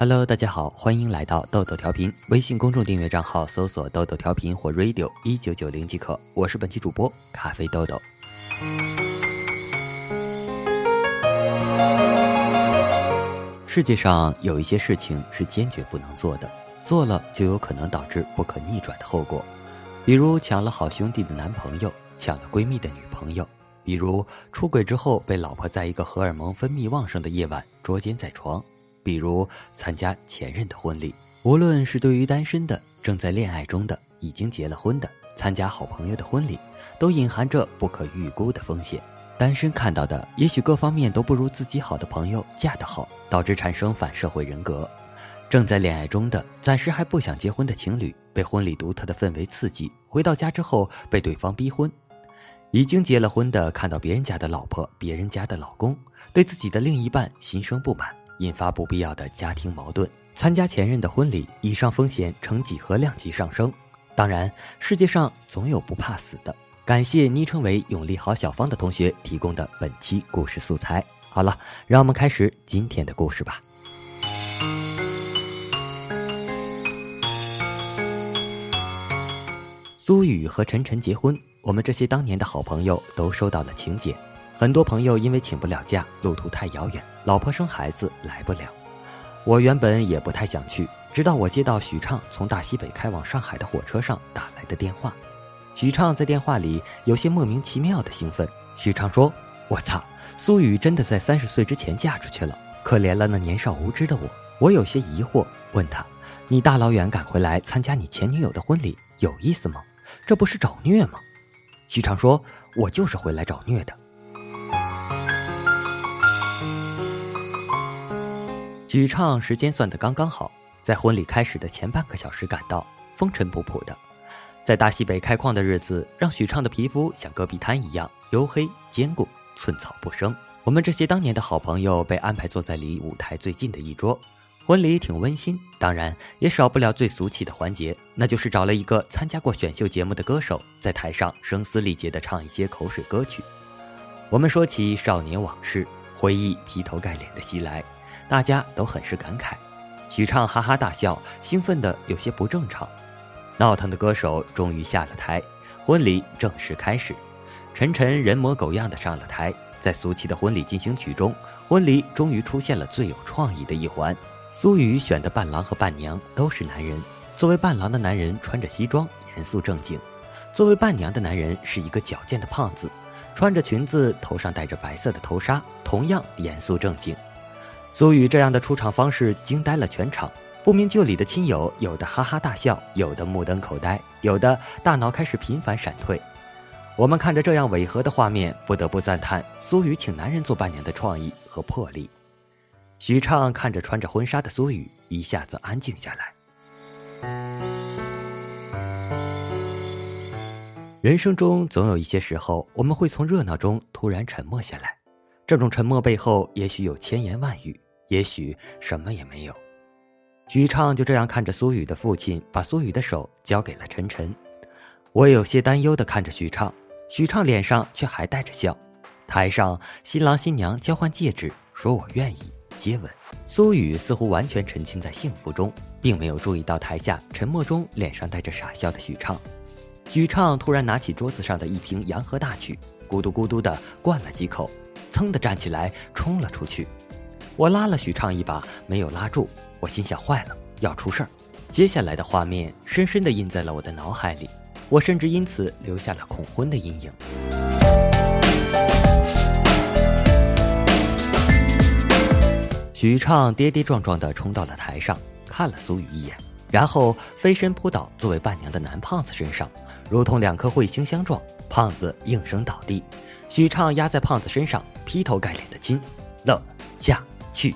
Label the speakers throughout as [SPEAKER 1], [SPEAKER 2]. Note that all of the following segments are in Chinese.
[SPEAKER 1] Hello，大家好，欢迎来到豆豆调频。微信公众订阅账号搜索“豆豆调频”或 “radio 一九九零”即可。我是本期主播咖啡豆豆。世界上有一些事情是坚决不能做的，做了就有可能导致不可逆转的后果，比如抢了好兄弟的男朋友，抢了闺蜜的女朋友，比如出轨之后被老婆在一个荷尔蒙分泌旺盛的夜晚捉奸在床。比如参加前任的婚礼，无论是对于单身的、正在恋爱中的、已经结了婚的，参加好朋友的婚礼，都隐含着不可预估的风险。单身看到的，也许各方面都不如自己好的朋友嫁得好，导致产生反社会人格；正在恋爱中的、暂时还不想结婚的情侣，被婚礼独特的氛围刺激，回到家之后被对方逼婚；已经结了婚的，看到别人家的老婆、别人家的老公，对自己的另一半心生不满。引发不必要的家庭矛盾。参加前任的婚礼，以上风险呈几何量级上升。当然，世界上总有不怕死的。感谢昵称为“永利好小芳”的同学提供的本期故事素材。好了，让我们开始今天的故事吧。苏雨和晨晨结婚，我们这些当年的好朋友都收到了请柬。很多朋友因为请不了假，路途太遥远，老婆生孩子来不了。我原本也不太想去，直到我接到许畅从大西北开往上海的火车上打来的电话。许畅在电话里有些莫名其妙的兴奋。许畅说：“我操，苏雨真的在三十岁之前嫁出去了，可怜了那年少无知的我。”我有些疑惑，问他：“你大老远赶回来参加你前女友的婚礼，有意思吗？这不是找虐吗？”许畅说：“我就是回来找虐的。”许畅时间算得刚刚好，在婚礼开始的前半个小时赶到，风尘仆仆的。在大西北开矿的日子，让许畅的皮肤像戈壁滩一样黝黑坚固，寸草不生。我们这些当年的好朋友被安排坐在离舞台最近的一桌。婚礼挺温馨，当然也少不了最俗气的环节，那就是找了一个参加过选秀节目的歌手，在台上声嘶力竭地唱一些口水歌曲。我们说起少年往事，回忆劈头盖脸的袭来。大家都很是感慨，许畅哈哈大笑，兴奋的有些不正常。闹腾的歌手终于下了台，婚礼正式开始。晨晨人模狗样的上了台，在俗气的婚礼进行曲中，婚礼终于出现了最有创意的一环。苏雨选的伴郎和伴娘都是男人。作为伴郎的男人穿着西装，严肃正经；作为伴娘的男人是一个矫健的胖子，穿着裙子，头上戴着白色的头纱，同样严肃正经。苏雨这样的出场方式惊呆了全场，不明就里的亲友有的哈哈大笑，有的目瞪口呆，有的大脑开始频繁闪退。我们看着这样违和的画面，不得不赞叹苏雨请男人做伴娘的创意和魄力。许畅看着穿着婚纱的苏雨，一下子安静下来。人生中总有一些时候，我们会从热闹中突然沉默下来，这种沉默背后也许有千言万语。也许什么也没有，许畅就这样看着苏雨的父亲把苏雨的手交给了晨晨。我有些担忧的看着许畅，许畅脸上却还带着笑。台上新郎新娘交换戒指，说我愿意接吻。苏雨似乎完全沉浸在幸福中，并没有注意到台下沉默中脸上带着傻笑的许畅。许畅突然拿起桌子上的一瓶洋河大曲，咕嘟咕嘟的灌了几口，噌的站起来冲了出去。我拉了许畅一把，没有拉住。我心想：坏了，要出事儿。接下来的画面深深地印在了我的脑海里，我甚至因此留下了恐婚的阴影。许畅跌跌撞撞地冲到了台上，看了苏雨一眼，然后飞身扑倒作为伴娘的男胖子身上，如同两颗彗星相撞，胖子应声倒地。许畅压在胖子身上，劈头盖脸的亲了下。去，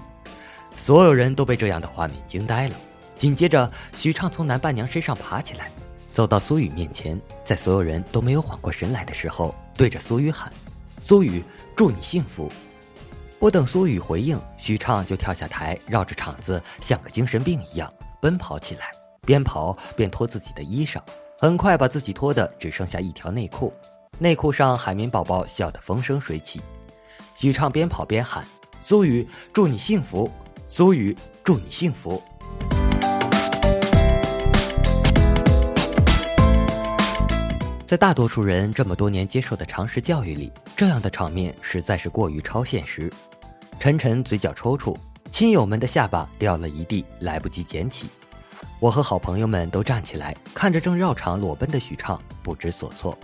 [SPEAKER 1] 所有人都被这样的画面惊呆了。紧接着，许畅从男伴娘身上爬起来，走到苏雨面前，在所有人都没有缓过神来的时候，对着苏雨喊：“苏雨，祝你幸福！”不等苏雨回应，许畅就跳下台，绕着场子像个精神病一样奔跑起来，边跑边脱自己的衣裳，很快把自己脱的只剩下一条内裤，内裤上海绵宝宝笑得风生水起。许畅边跑边喊。苏雨，祝你幸福！苏雨，祝你幸福。在大多数人这么多年接受的常识教育里，这样的场面实在是过于超现实。晨晨嘴角抽搐，亲友们的下巴掉了一地，来不及捡起。我和好朋友们都站起来，看着正绕场裸奔的许畅，不知所措。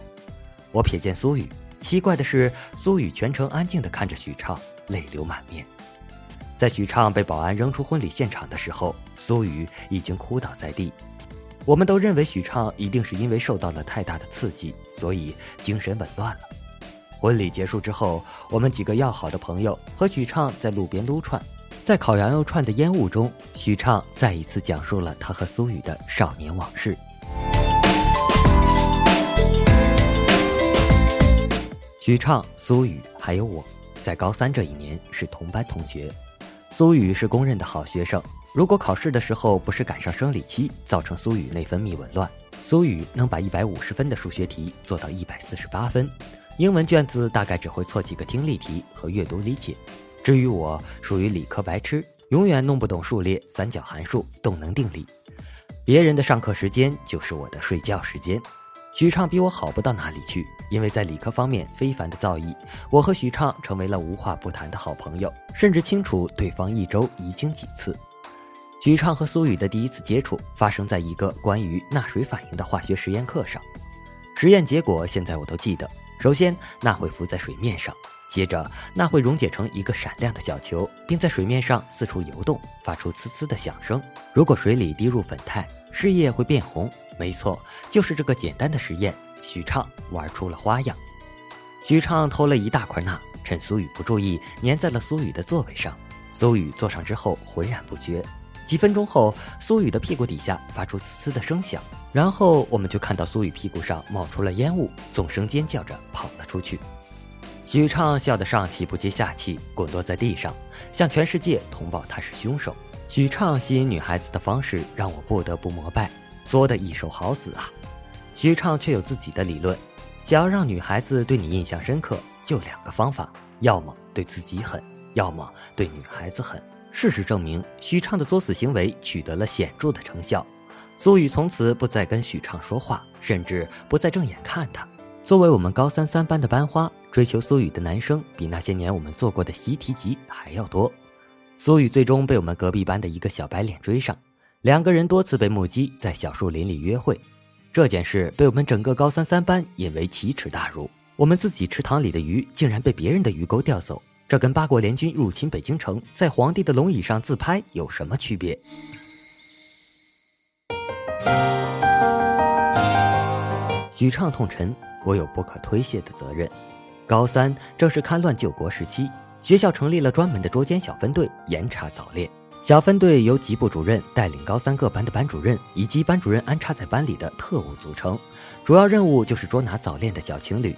[SPEAKER 1] 我瞥见苏雨，奇怪的是，苏雨全程安静地看着许畅，泪流满面。在许畅被保安扔出婚礼现场的时候，苏雨已经哭倒在地。我们都认为许畅一定是因为受到了太大的刺激，所以精神紊乱了。婚礼结束之后，我们几个要好的朋友和许畅在路边撸串，在烤羊肉串的烟雾中，许畅再一次讲述了他和苏雨的少年往事。许畅、苏雨还有我，在高三这一年是同班同学。苏雨是公认的好学生。如果考试的时候不是赶上生理期，造成苏雨内分泌紊乱，苏雨能把一百五十分的数学题做到一百四十八分，英文卷子大概只会错几个听力题和阅读理解。至于我，属于理科白痴，永远弄不懂数列、三角函数、动能定理。别人的上课时间就是我的睡觉时间。许畅比我好不到哪里去，因为在理科方面非凡的造诣，我和许畅成为了无话不谈的好朋友，甚至清楚对方一周遗精几次。许畅和苏雨的第一次接触发生在一个关于钠水反应的化学实验课上。实验结果现在我都记得：首先，钠会浮在水面上；接着，钠会溶解成一个闪亮的小球，并在水面上四处游动，发出呲呲的响声。如果水里滴入粉肽，试液会变红。没错，就是这个简单的实验，许畅玩出了花样。许畅偷了一大块钠，趁苏雨不注意，粘在了苏雨的座位上。苏雨坐上之后，浑然不觉。几分钟后，苏雨的屁股底下发出呲呲的声响，然后我们就看到苏雨屁股上冒出了烟雾，纵声尖叫着跑了出去。许畅笑得上气不接下气，滚落在地上，向全世界通报他是凶手。许畅吸引女孩子的方式让我不得不膜拜，作的一手好死啊！许畅却有自己的理论，想要让女孩子对你印象深刻，就两个方法：要么对自己狠，要么对女孩子狠。事实证明，许畅的作死行为取得了显著的成效。苏雨从此不再跟许畅说话，甚至不再正眼看他。作为我们高三三班的班花，追求苏雨的男生比那些年我们做过的习题集还要多。苏雨最终被我们隔壁班的一个小白脸追上，两个人多次被目击在小树林里约会。这件事被我们整个高三三班引为奇耻大辱。我们自己池塘里的鱼，竟然被别人的鱼钩钓走。这跟八国联军入侵北京城，在皇帝的龙椅上自拍有什么区别？许畅痛陈，我有不可推卸的责任。高三正是戡乱救国时期，学校成立了专门的捉奸小分队，严查早恋。小分队由级部主任带领高三各班的班主任以及班主任安插在班里的特务组成，主要任务就是捉拿早恋的小情侣。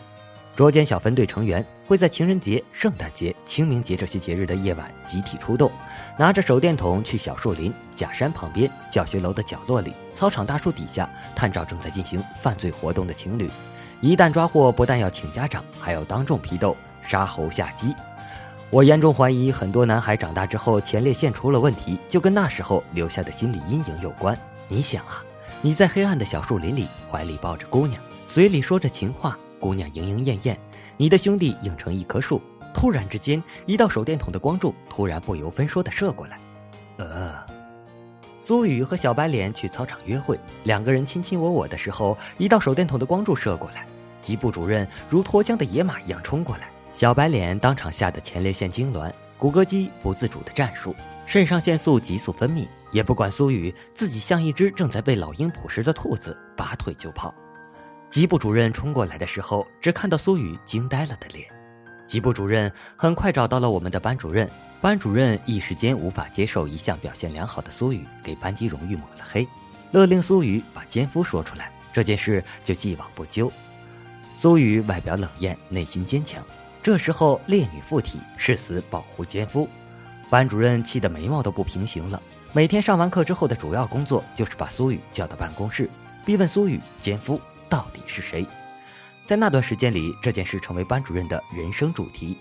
[SPEAKER 1] 捉奸小分队成员会在情人节、圣诞节、清明节这些节日的夜晚集体出动，拿着手电筒去小树林、假山旁边、教学楼的角落里、操场大树底下探照正在进行犯罪活动的情侣。一旦抓获，不但要请家长，还要当众批斗、杀猴下鸡。我严重怀疑，很多男孩长大之后前列腺出了问题，就跟那时候留下的心理阴影有关。你想啊，你在黑暗的小树林里，怀里抱着姑娘，嘴里说着情话。姑娘莺莺燕燕，你的兄弟硬成一棵树。突然之间，一道手电筒的光柱突然不由分说的射过来。呃，苏雨和小白脸去操场约会，两个人卿卿我我的时候，一道手电筒的光柱射过来。吉部主任如脱缰的野马一样冲过来，小白脸当场吓得前列腺痉挛，骨骼肌不自主的战术，肾上腺素急速分泌，也不管苏雨，自己像一只正在被老鹰捕食的兔子，拔腿就跑。吉部主任冲过来的时候，只看到苏雨惊呆了的脸。吉部主任很快找到了我们的班主任，班主任一时间无法接受一向表现良好的苏雨给班级荣誉抹了黑，勒令苏雨把奸夫说出来，这件事就既往不咎。苏雨外表冷艳，内心坚强。这时候烈女附体，誓死保护奸夫。班主任气得眉毛都不平行了。每天上完课之后的主要工作就是把苏雨叫到办公室，逼问苏雨奸夫。到底是谁？在那段时间里，这件事成为班主任的人生主题。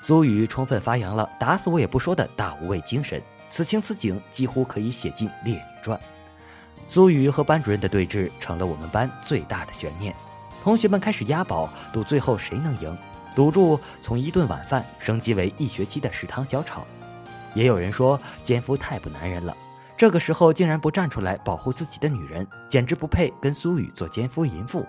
[SPEAKER 1] 苏雨充分发扬了“打死我也不说”的大无畏精神，此情此景几乎可以写进《烈女传》。苏雨和班主任的对峙成了我们班最大的悬念，同学们开始押宝赌最后谁能赢，赌注从一顿晚饭升级为一学期的食堂小炒。也有人说奸夫太不男人了，这个时候竟然不站出来保护自己的女人，简直不配跟苏雨做奸夫淫妇。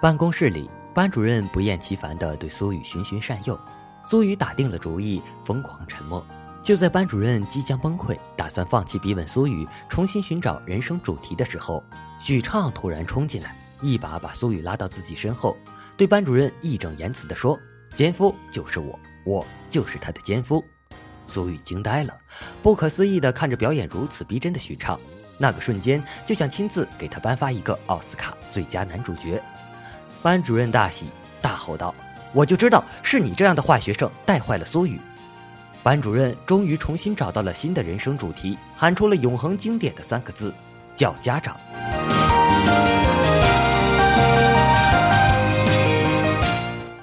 [SPEAKER 1] 办公室里，班主任不厌其烦地对苏雨循循善诱，苏雨打定了主意，疯狂沉默。就在班主任即将崩溃，打算放弃逼问苏雨，重新寻找人生主题的时候，许畅突然冲进来，一把把苏雨拉到自己身后。对班主任义正言辞地说：“奸夫就是我，我就是他的奸夫。”苏雨惊呆了，不可思议地看着表演如此逼真的许畅，那个瞬间就想亲自给他颁发一个奥斯卡最佳男主角。班主任大喜，大吼道：“我就知道是你这样的坏学生带坏了苏雨。”班主任终于重新找到了新的人生主题，喊出了永恒经典的三个字：“叫家长。”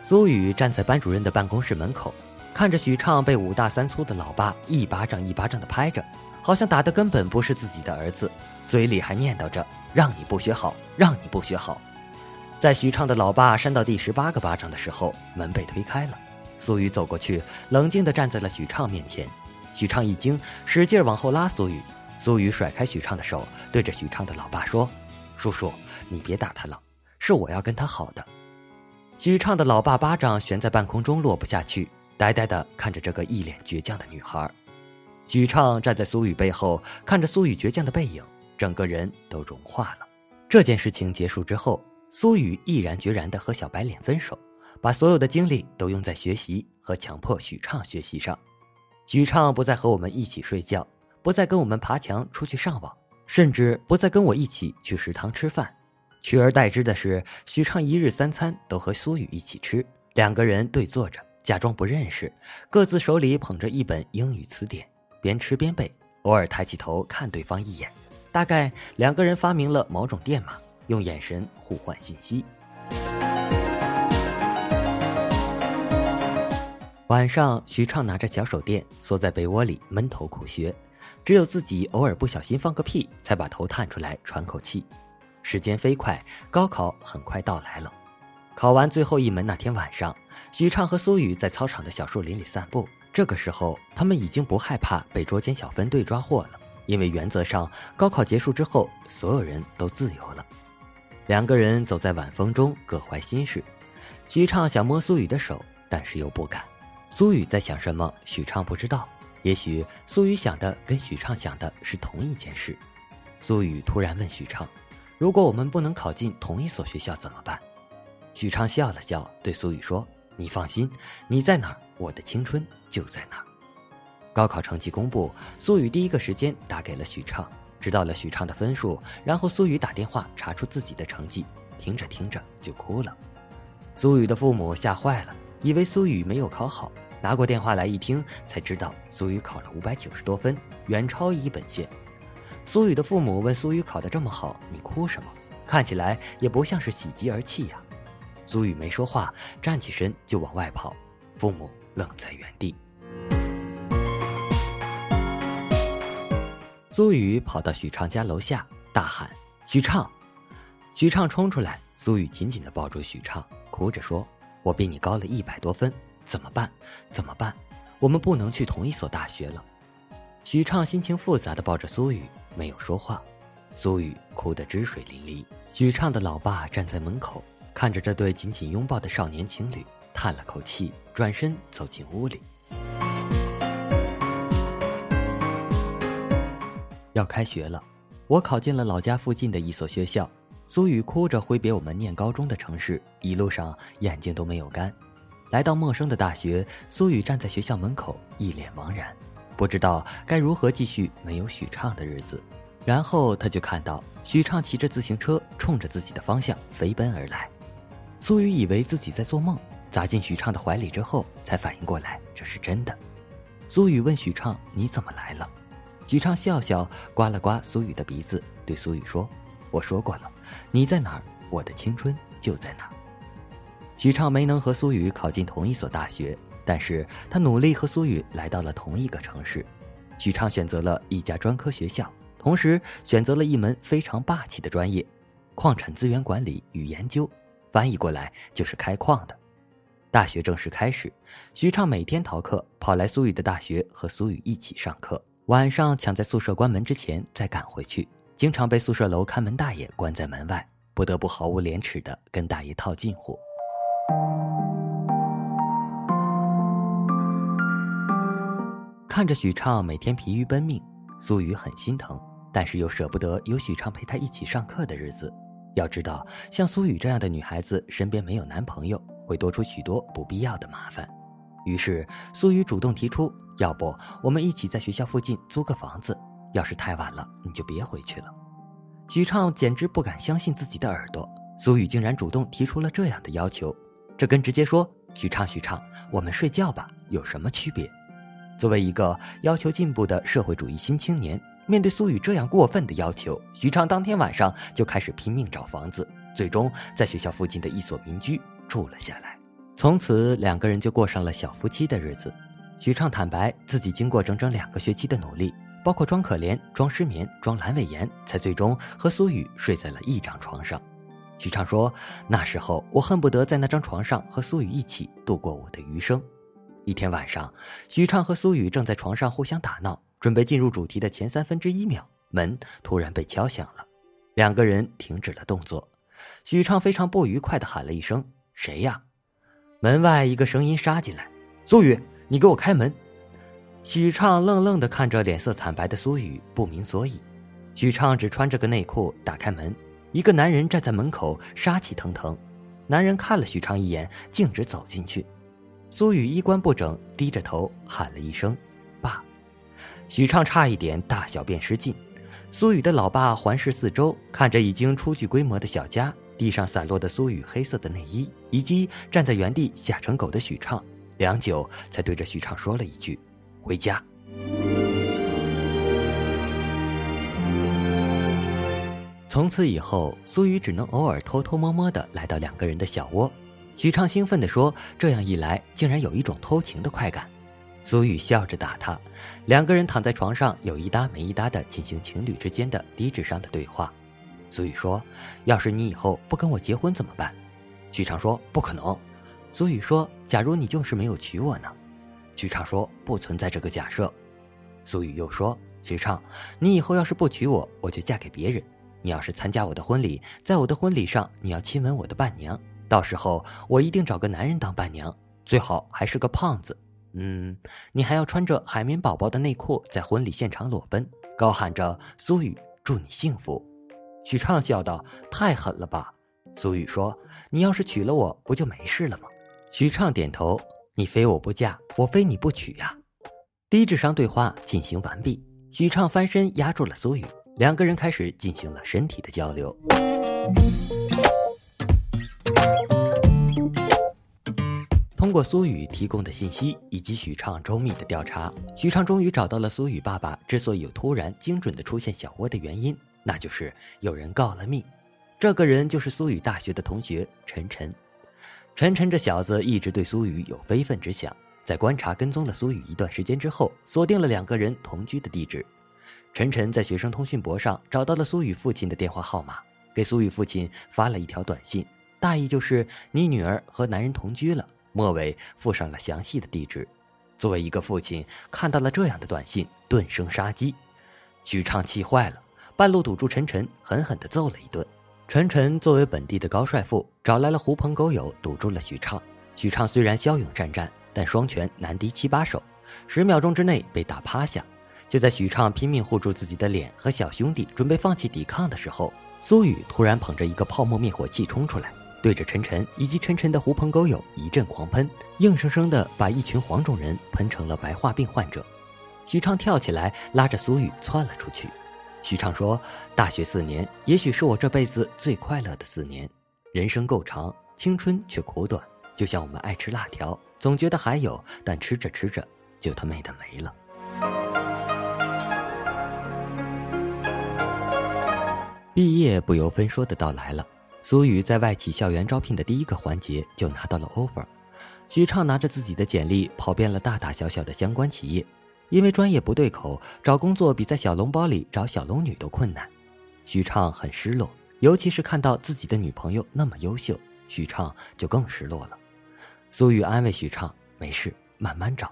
[SPEAKER 1] 苏雨站在班主任的办公室门口，看着许畅被五大三粗的老爸一巴掌一巴掌的拍着，好像打的根本不是自己的儿子，嘴里还念叨着“让你不学好，让你不学好”。在许畅的老爸扇到第十八个巴掌的时候，门被推开了，苏雨走过去，冷静地站在了许畅面前。许畅一惊，使劲往后拉苏雨，苏雨甩开许畅的手，对着许畅的老爸说：“叔叔，你别打他了，是我要跟他好的。”许畅的老爸巴掌悬在半空中落不下去，呆呆地看着这个一脸倔强的女孩。许畅站在苏雨背后，看着苏雨倔强的背影，整个人都融化了。这件事情结束之后，苏雨毅然决然地和小白脸分手，把所有的精力都用在学习和强迫许畅学习上。许畅不再和我们一起睡觉，不再跟我们爬墙出去上网，甚至不再跟我一起去食堂吃饭。取而代之的是，许畅一日三餐都和苏雨一起吃，两个人对坐着，假装不认识，各自手里捧着一本英语词典，边吃边背，偶尔抬起头看对方一眼。大概两个人发明了某种电码，用眼神互换信息。晚上，徐畅拿着小手电，缩在被窝里闷头苦学，只有自己偶尔不小心放个屁，才把头探出来喘口气。时间飞快，高考很快到来了。考完最后一门那天晚上，徐畅和苏雨在操场的小树林里散步。这个时候，他们已经不害怕被捉奸小分队抓获了，因为原则上，高考结束之后，所有人都自由了。两个人走在晚风中，各怀心事。徐畅想摸苏雨的手，但是又不敢。苏雨在想什么，许畅不知道。也许苏雨想的跟许畅想的是同一件事。苏雨突然问许畅。如果我们不能考进同一所学校怎么办？许昌笑了笑，对苏雨说：“你放心，你在哪儿，我的青春就在哪儿。”高考成绩公布，苏雨第一个时间打给了许畅，知道了许畅的分数，然后苏雨打电话查出自己的成绩，听着听着就哭了。苏雨的父母吓坏了，以为苏雨没有考好，拿过电话来一听，才知道苏雨考了五百九十多分，远超一本线。苏雨的父母问苏雨考得这么好，你哭什么？看起来也不像是喜极而泣呀。苏雨没说话，站起身就往外跑，父母愣在原地。苏雨跑到许畅家楼下，大喊：“许畅！”许畅冲出来，苏雨紧紧地抱住许畅，哭着说：“我比你高了一百多分，怎么办？怎么办？我们不能去同一所大学了。”许畅心情复杂的抱着苏雨。没有说话，苏雨哭得汁水淋漓。许畅的老爸站在门口，看着这对紧紧拥抱的少年情侣，叹了口气，转身走进屋里。要开学了，我考进了老家附近的一所学校。苏雨哭着挥别我们念高中的城市，一路上眼睛都没有干。来到陌生的大学，苏雨站在学校门口，一脸茫然。不知道该如何继续没有许畅的日子，然后他就看到许畅骑着自行车冲着自己的方向飞奔而来。苏雨以为自己在做梦，砸进许畅的怀里之后，才反应过来这是真的。苏雨问许畅：“你怎么来了？”许畅笑笑，刮了刮苏雨的鼻子，对苏雨说：“我说过了，你在哪儿，我的青春就在哪儿。”许畅没能和苏雨考进同一所大学，但是他努力和苏雨来到了同一个城市。许畅选择了一家专科学校，同时选择了一门非常霸气的专业——矿产资源管理与研究，翻译过来就是开矿的。大学正式开始，许畅每天逃课跑来苏雨的大学和苏雨一起上课，晚上抢在宿舍关门之前再赶回去，经常被宿舍楼看门大爷关在门外，不得不毫无廉耻的跟大爷套近乎。看着许畅每天疲于奔命，苏雨很心疼，但是又舍不得有许畅陪她一起上课的日子。要知道，像苏雨这样的女孩子，身边没有男朋友。会多出许多不必要的麻烦，于是苏雨主动提出：“要不我们一起在学校附近租个房子？要是太晚了，你就别回去了。”许畅简直不敢相信自己的耳朵，苏雨竟然主动提出了这样的要求，这跟直接说“许畅，许畅，我们睡觉吧”有什么区别？作为一个要求进步的社会主义新青年，面对苏雨这样过分的要求，许畅当天晚上就开始拼命找房子，最终在学校附近的一所民居。住了下来，从此两个人就过上了小夫妻的日子。许畅坦白自己经过整整两个学期的努力，包括装可怜、装失眠、装阑尾炎，才最终和苏雨睡在了一张床上。许畅说：“那时候我恨不得在那张床上和苏雨一起度过我的余生。”一天晚上，许畅和苏雨正在床上互相打闹，准备进入主题的前三分之一秒，门突然被敲响了，两个人停止了动作。许畅非常不愉快地喊了一声。谁呀？门外一个声音杀进来：“苏雨，你给我开门！”许畅愣愣的看着脸色惨白的苏雨，不明所以。许畅只穿着个内裤，打开门，一个男人站在门口，杀气腾腾。男人看了许畅一眼，径直走进去。苏雨衣冠不整，低着头喊了一声：“爸。”许畅差一点大小便失禁。苏雨的老爸环视四周，看着已经初具规模的小家。地上散落的苏雨黑色的内衣，以及站在原地吓成狗的许畅，良久才对着许畅说了一句：“回家。”从此以后，苏雨只能偶尔偷偷摸摸的来到两个人的小窝。许畅兴奋地说：“这样一来，竟然有一种偷情的快感。”苏雨笑着打他，两个人躺在床上，有一搭没一搭的进行情侣之间的低智商的对话。苏雨说：“要是你以后不跟我结婚怎么办？”许畅说：“不可能。”苏雨说：“假如你就是没有娶我呢？”许畅说：“不存在这个假设。”苏雨又说：“许畅，你以后要是不娶我，我就嫁给别人。你要是参加我的婚礼，在我的婚礼上你要亲吻我的伴娘，到时候我一定找个男人当伴娘，最好还是个胖子。嗯，你还要穿着海绵宝宝的内裤在婚礼现场裸奔，高喊着‘苏雨，祝你幸福’。”许畅笑道：“太狠了吧！”苏雨说：“你要是娶了我，不就没事了吗？”许畅点头：“你非我不嫁，我非你不娶呀。”低智商对话进行完毕，许畅翻身压住了苏雨，两个人开始进行了身体的交流。通过苏雨提供的信息以及许畅周密的调查，许畅终于找到了苏雨爸爸之所以有突然精准的出现小窝的原因。那就是有人告了密，这个人就是苏雨大学的同学陈晨。陈晨这小子一直对苏雨有非分之想，在观察跟踪了苏雨一段时间之后，锁定了两个人同居的地址。陈晨在学生通讯簿上找到了苏雨父亲的电话号码，给苏雨父亲发了一条短信，大意就是你女儿和男人同居了，末尾附上了详细的地址。作为一个父亲，看到了这样的短信，顿生杀机。许畅气坏了。半路堵住陈晨，狠狠地揍了一顿。陈晨作为本地的高帅富，找来了狐朋狗友堵住了许畅。许畅虽然骁勇善战，但双拳难敌七八手，十秒钟之内被打趴下。就在许畅拼命护住自己的脸和小兄弟，准备放弃抵抗的时候，苏雨突然捧着一个泡沫灭火器冲出来，对着陈晨以及陈晨的狐朋狗友一阵狂喷，硬生生的把一群黄种人喷成了白化病患者。许畅跳起来，拉着苏雨窜了出去。许畅说：“大学四年，也许是我这辈子最快乐的四年。人生够长，青春却苦短。就像我们爱吃辣条，总觉得还有，但吃着吃着就他妹的没了。”毕业不由分说的到来了。苏雨在外企校园招聘的第一个环节就拿到了 offer。许畅拿着自己的简历跑遍了大大小小的相关企业，因为专业不对口，找工作比在小笼包里找小龙女都困难。许畅很失落，尤其是看到自己的女朋友那么优秀，许畅就更失落了。苏雨安慰许畅：“没事，慢慢找。”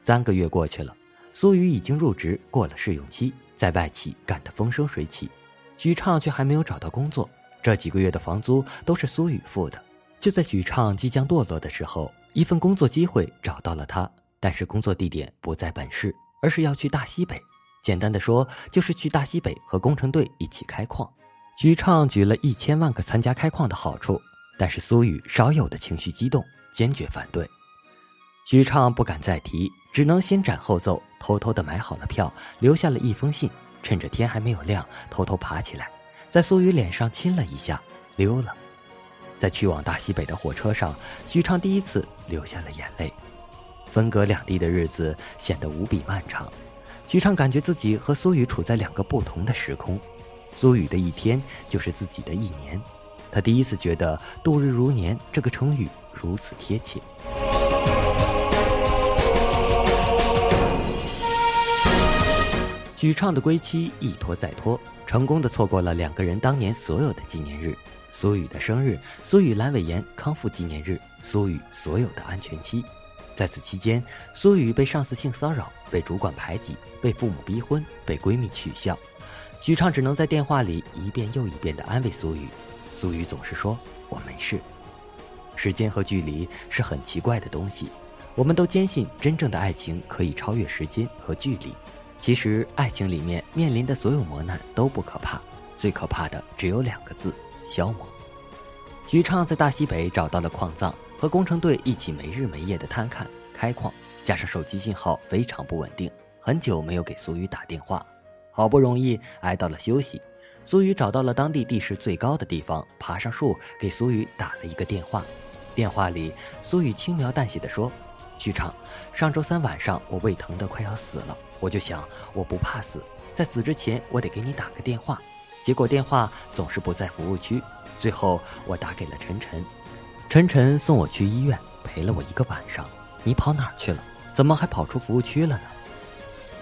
[SPEAKER 1] 三个月过去了，苏雨已经入职，过了试用期，在外企干得风生水起。许畅却还没有找到工作，这几个月的房租都是苏雨付的。就在许畅即将堕落的时候，一份工作机会找到了他，但是工作地点不在本市，而是要去大西北。简单的说，就是去大西北和工程队一起开矿。许畅举了一千万个参加开矿的好处，但是苏雨少有的情绪激动，坚决反对。许畅不敢再提。只能先斩后奏，偷偷的买好了票，留下了一封信，趁着天还没有亮，偷偷爬起来，在苏雨脸上亲了一下，溜了。在去往大西北的火车上，许畅第一次流下了眼泪。分隔两地的日子显得无比漫长，许畅感觉自己和苏雨处在两个不同的时空。苏雨的一天就是自己的一年，他第一次觉得“度日如年”这个成语如此贴切。许畅的归期一拖再拖，成功的错过了两个人当年所有的纪念日：苏雨的生日、苏雨阑尾炎康复纪念日、苏雨所有的安全期。在此期间，苏雨被上司性骚扰，被主管排挤，被父母逼婚，被闺蜜取笑。许畅只能在电话里一遍又一遍的安慰苏雨，苏雨总是说：“我没事。”时间和距离是很奇怪的东西，我们都坚信真正的爱情可以超越时间和距离。其实，爱情里面面临的所有磨难都不可怕，最可怕的只有两个字：消磨。许畅在大西北找到了矿藏，和工程队一起没日没夜的探勘开矿，加上手机信号非常不稳定，很久没有给苏雨打电话。好不容易挨到了休息，苏雨找到了当地地势最高的地方，爬上树给苏雨打了一个电话。电话里，苏雨轻描淡写的说：“许畅，上周三晚上我胃疼的快要死了。”我就想，我不怕死，在死之前我得给你打个电话，结果电话总是不在服务区，最后我打给了晨晨，晨晨送我去医院，陪了我一个晚上。你跑哪儿去了？怎么还跑出服务区了呢？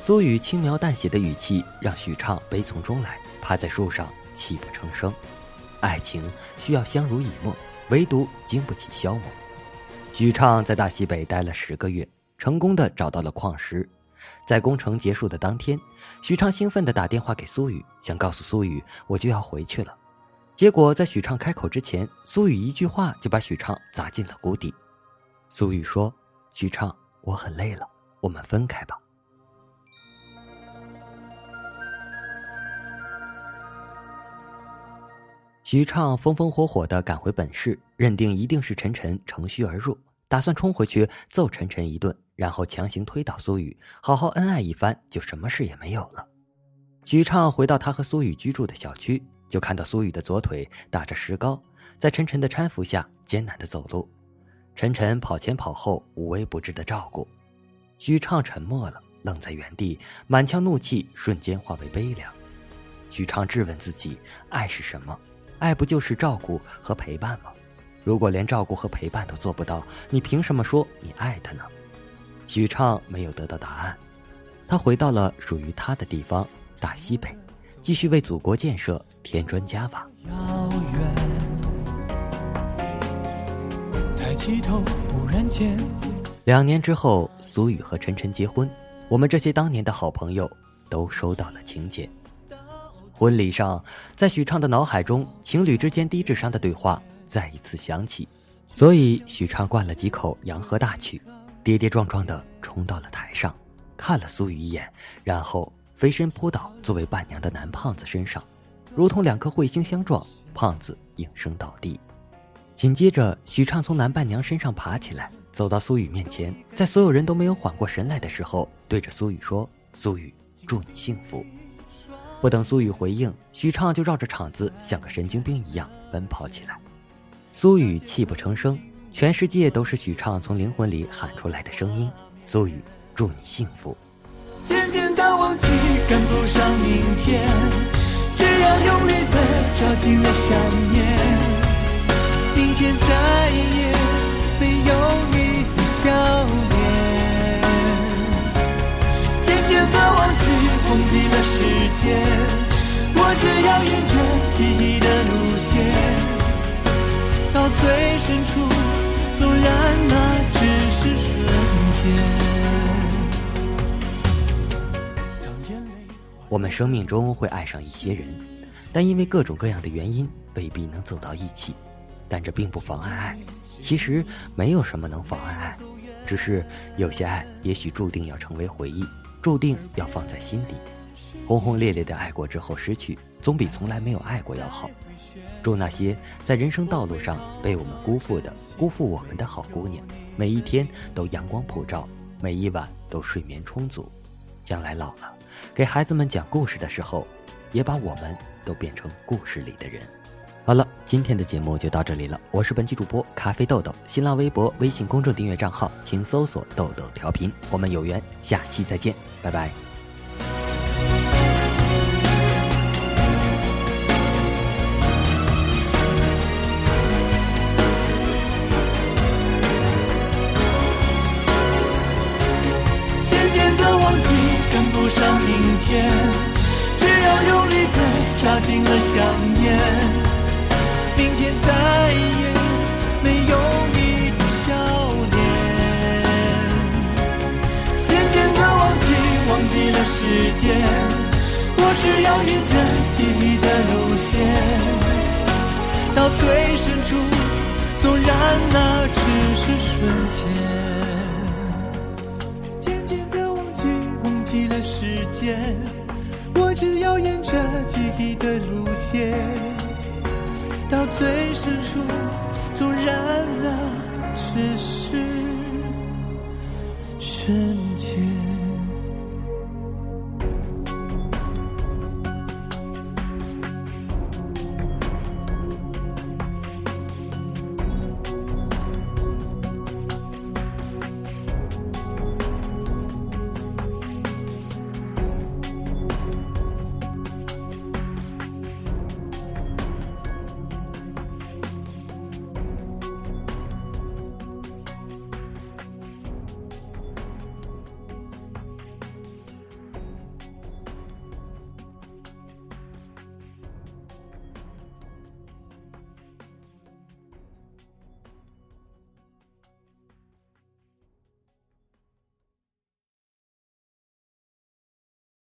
[SPEAKER 1] 苏雨轻描淡写的语气让许畅悲从中来，趴在树上泣不成声。爱情需要相濡以沫，唯独经不起消磨。许畅在大西北待了十个月，成功的找到了矿石。在工程结束的当天，许畅兴奋地打电话给苏雨，想告诉苏雨我就要回去了。结果在许畅开口之前，苏雨一句话就把许畅砸进了谷底。苏雨说：“许畅，我很累了，我们分开吧。”许畅风风火火的赶回本市，认定一定是陈晨乘虚而入，打算冲回去揍陈晨一顿。然后强行推倒苏雨，好好恩爱一番，就什么事也没有了。许畅回到他和苏雨居住的小区，就看到苏雨的左腿打着石膏，在晨晨的搀扶下艰难的走路。晨晨跑前跑后，无微不至的照顾。许畅沉默了，愣在原地，满腔怒气瞬间化为悲凉。许畅质问自己：爱是什么？爱不就是照顾和陪伴吗？如果连照顾和陪伴都做不到，你凭什么说你爱他呢？许畅没有得到答案，他回到了属于他的地方——大西北，继续为祖国建设添砖加瓦。遥远，抬起头，不然间两年之后，苏雨和晨晨结婚，我们这些当年的好朋友都收到了请柬。婚礼上，在许畅的脑海中，情侣之间低智商的对话再一次响起，所以许畅灌了几口洋河大曲。跌跌撞撞地冲到了台上，看了苏雨一眼，然后飞身扑倒作为伴娘的男胖子身上，如同两颗彗星相撞，胖子应声倒地。紧接着，许畅从男伴娘身上爬起来，走到苏雨面前，在所有人都没有缓过神来的时候，对着苏雨说：“苏雨，祝你幸福。”不等苏雨回应，许畅就绕着场子像个神经病一样奔跑起来。苏雨泣不成声。全世界都是许畅从灵魂里喊出来的声音。苏雨，祝你幸福。渐渐的忘记，赶不上明天。
[SPEAKER 2] 只要用力的抓紧了想念，明天再也没有你的笑脸。渐渐的忘记，忘记了时间，我只要沿着记忆的路线，到最深处，
[SPEAKER 1] 我们生命中会爱上一些人，但因为各种各样的原因，未必能走到一起。但这并不妨碍爱。其实没有什么能妨碍爱，只是有些爱也许注定要成为回忆，注定要放在心底。轰轰烈烈的爱过之后失去，总比从来没有爱过要好。祝那些在人生道路上被我们辜负的、辜负我们的好姑娘，每一天都阳光普照，每一晚都睡眠充足。将来老了，给孩子们讲故事的时候，也把我们都变成故事里的人。好了，今天的节目就到这里了。我是本期主播咖啡豆豆，新浪微博、微信公众订阅账号请搜索“豆豆调频”。我们有缘，下期再见，拜拜。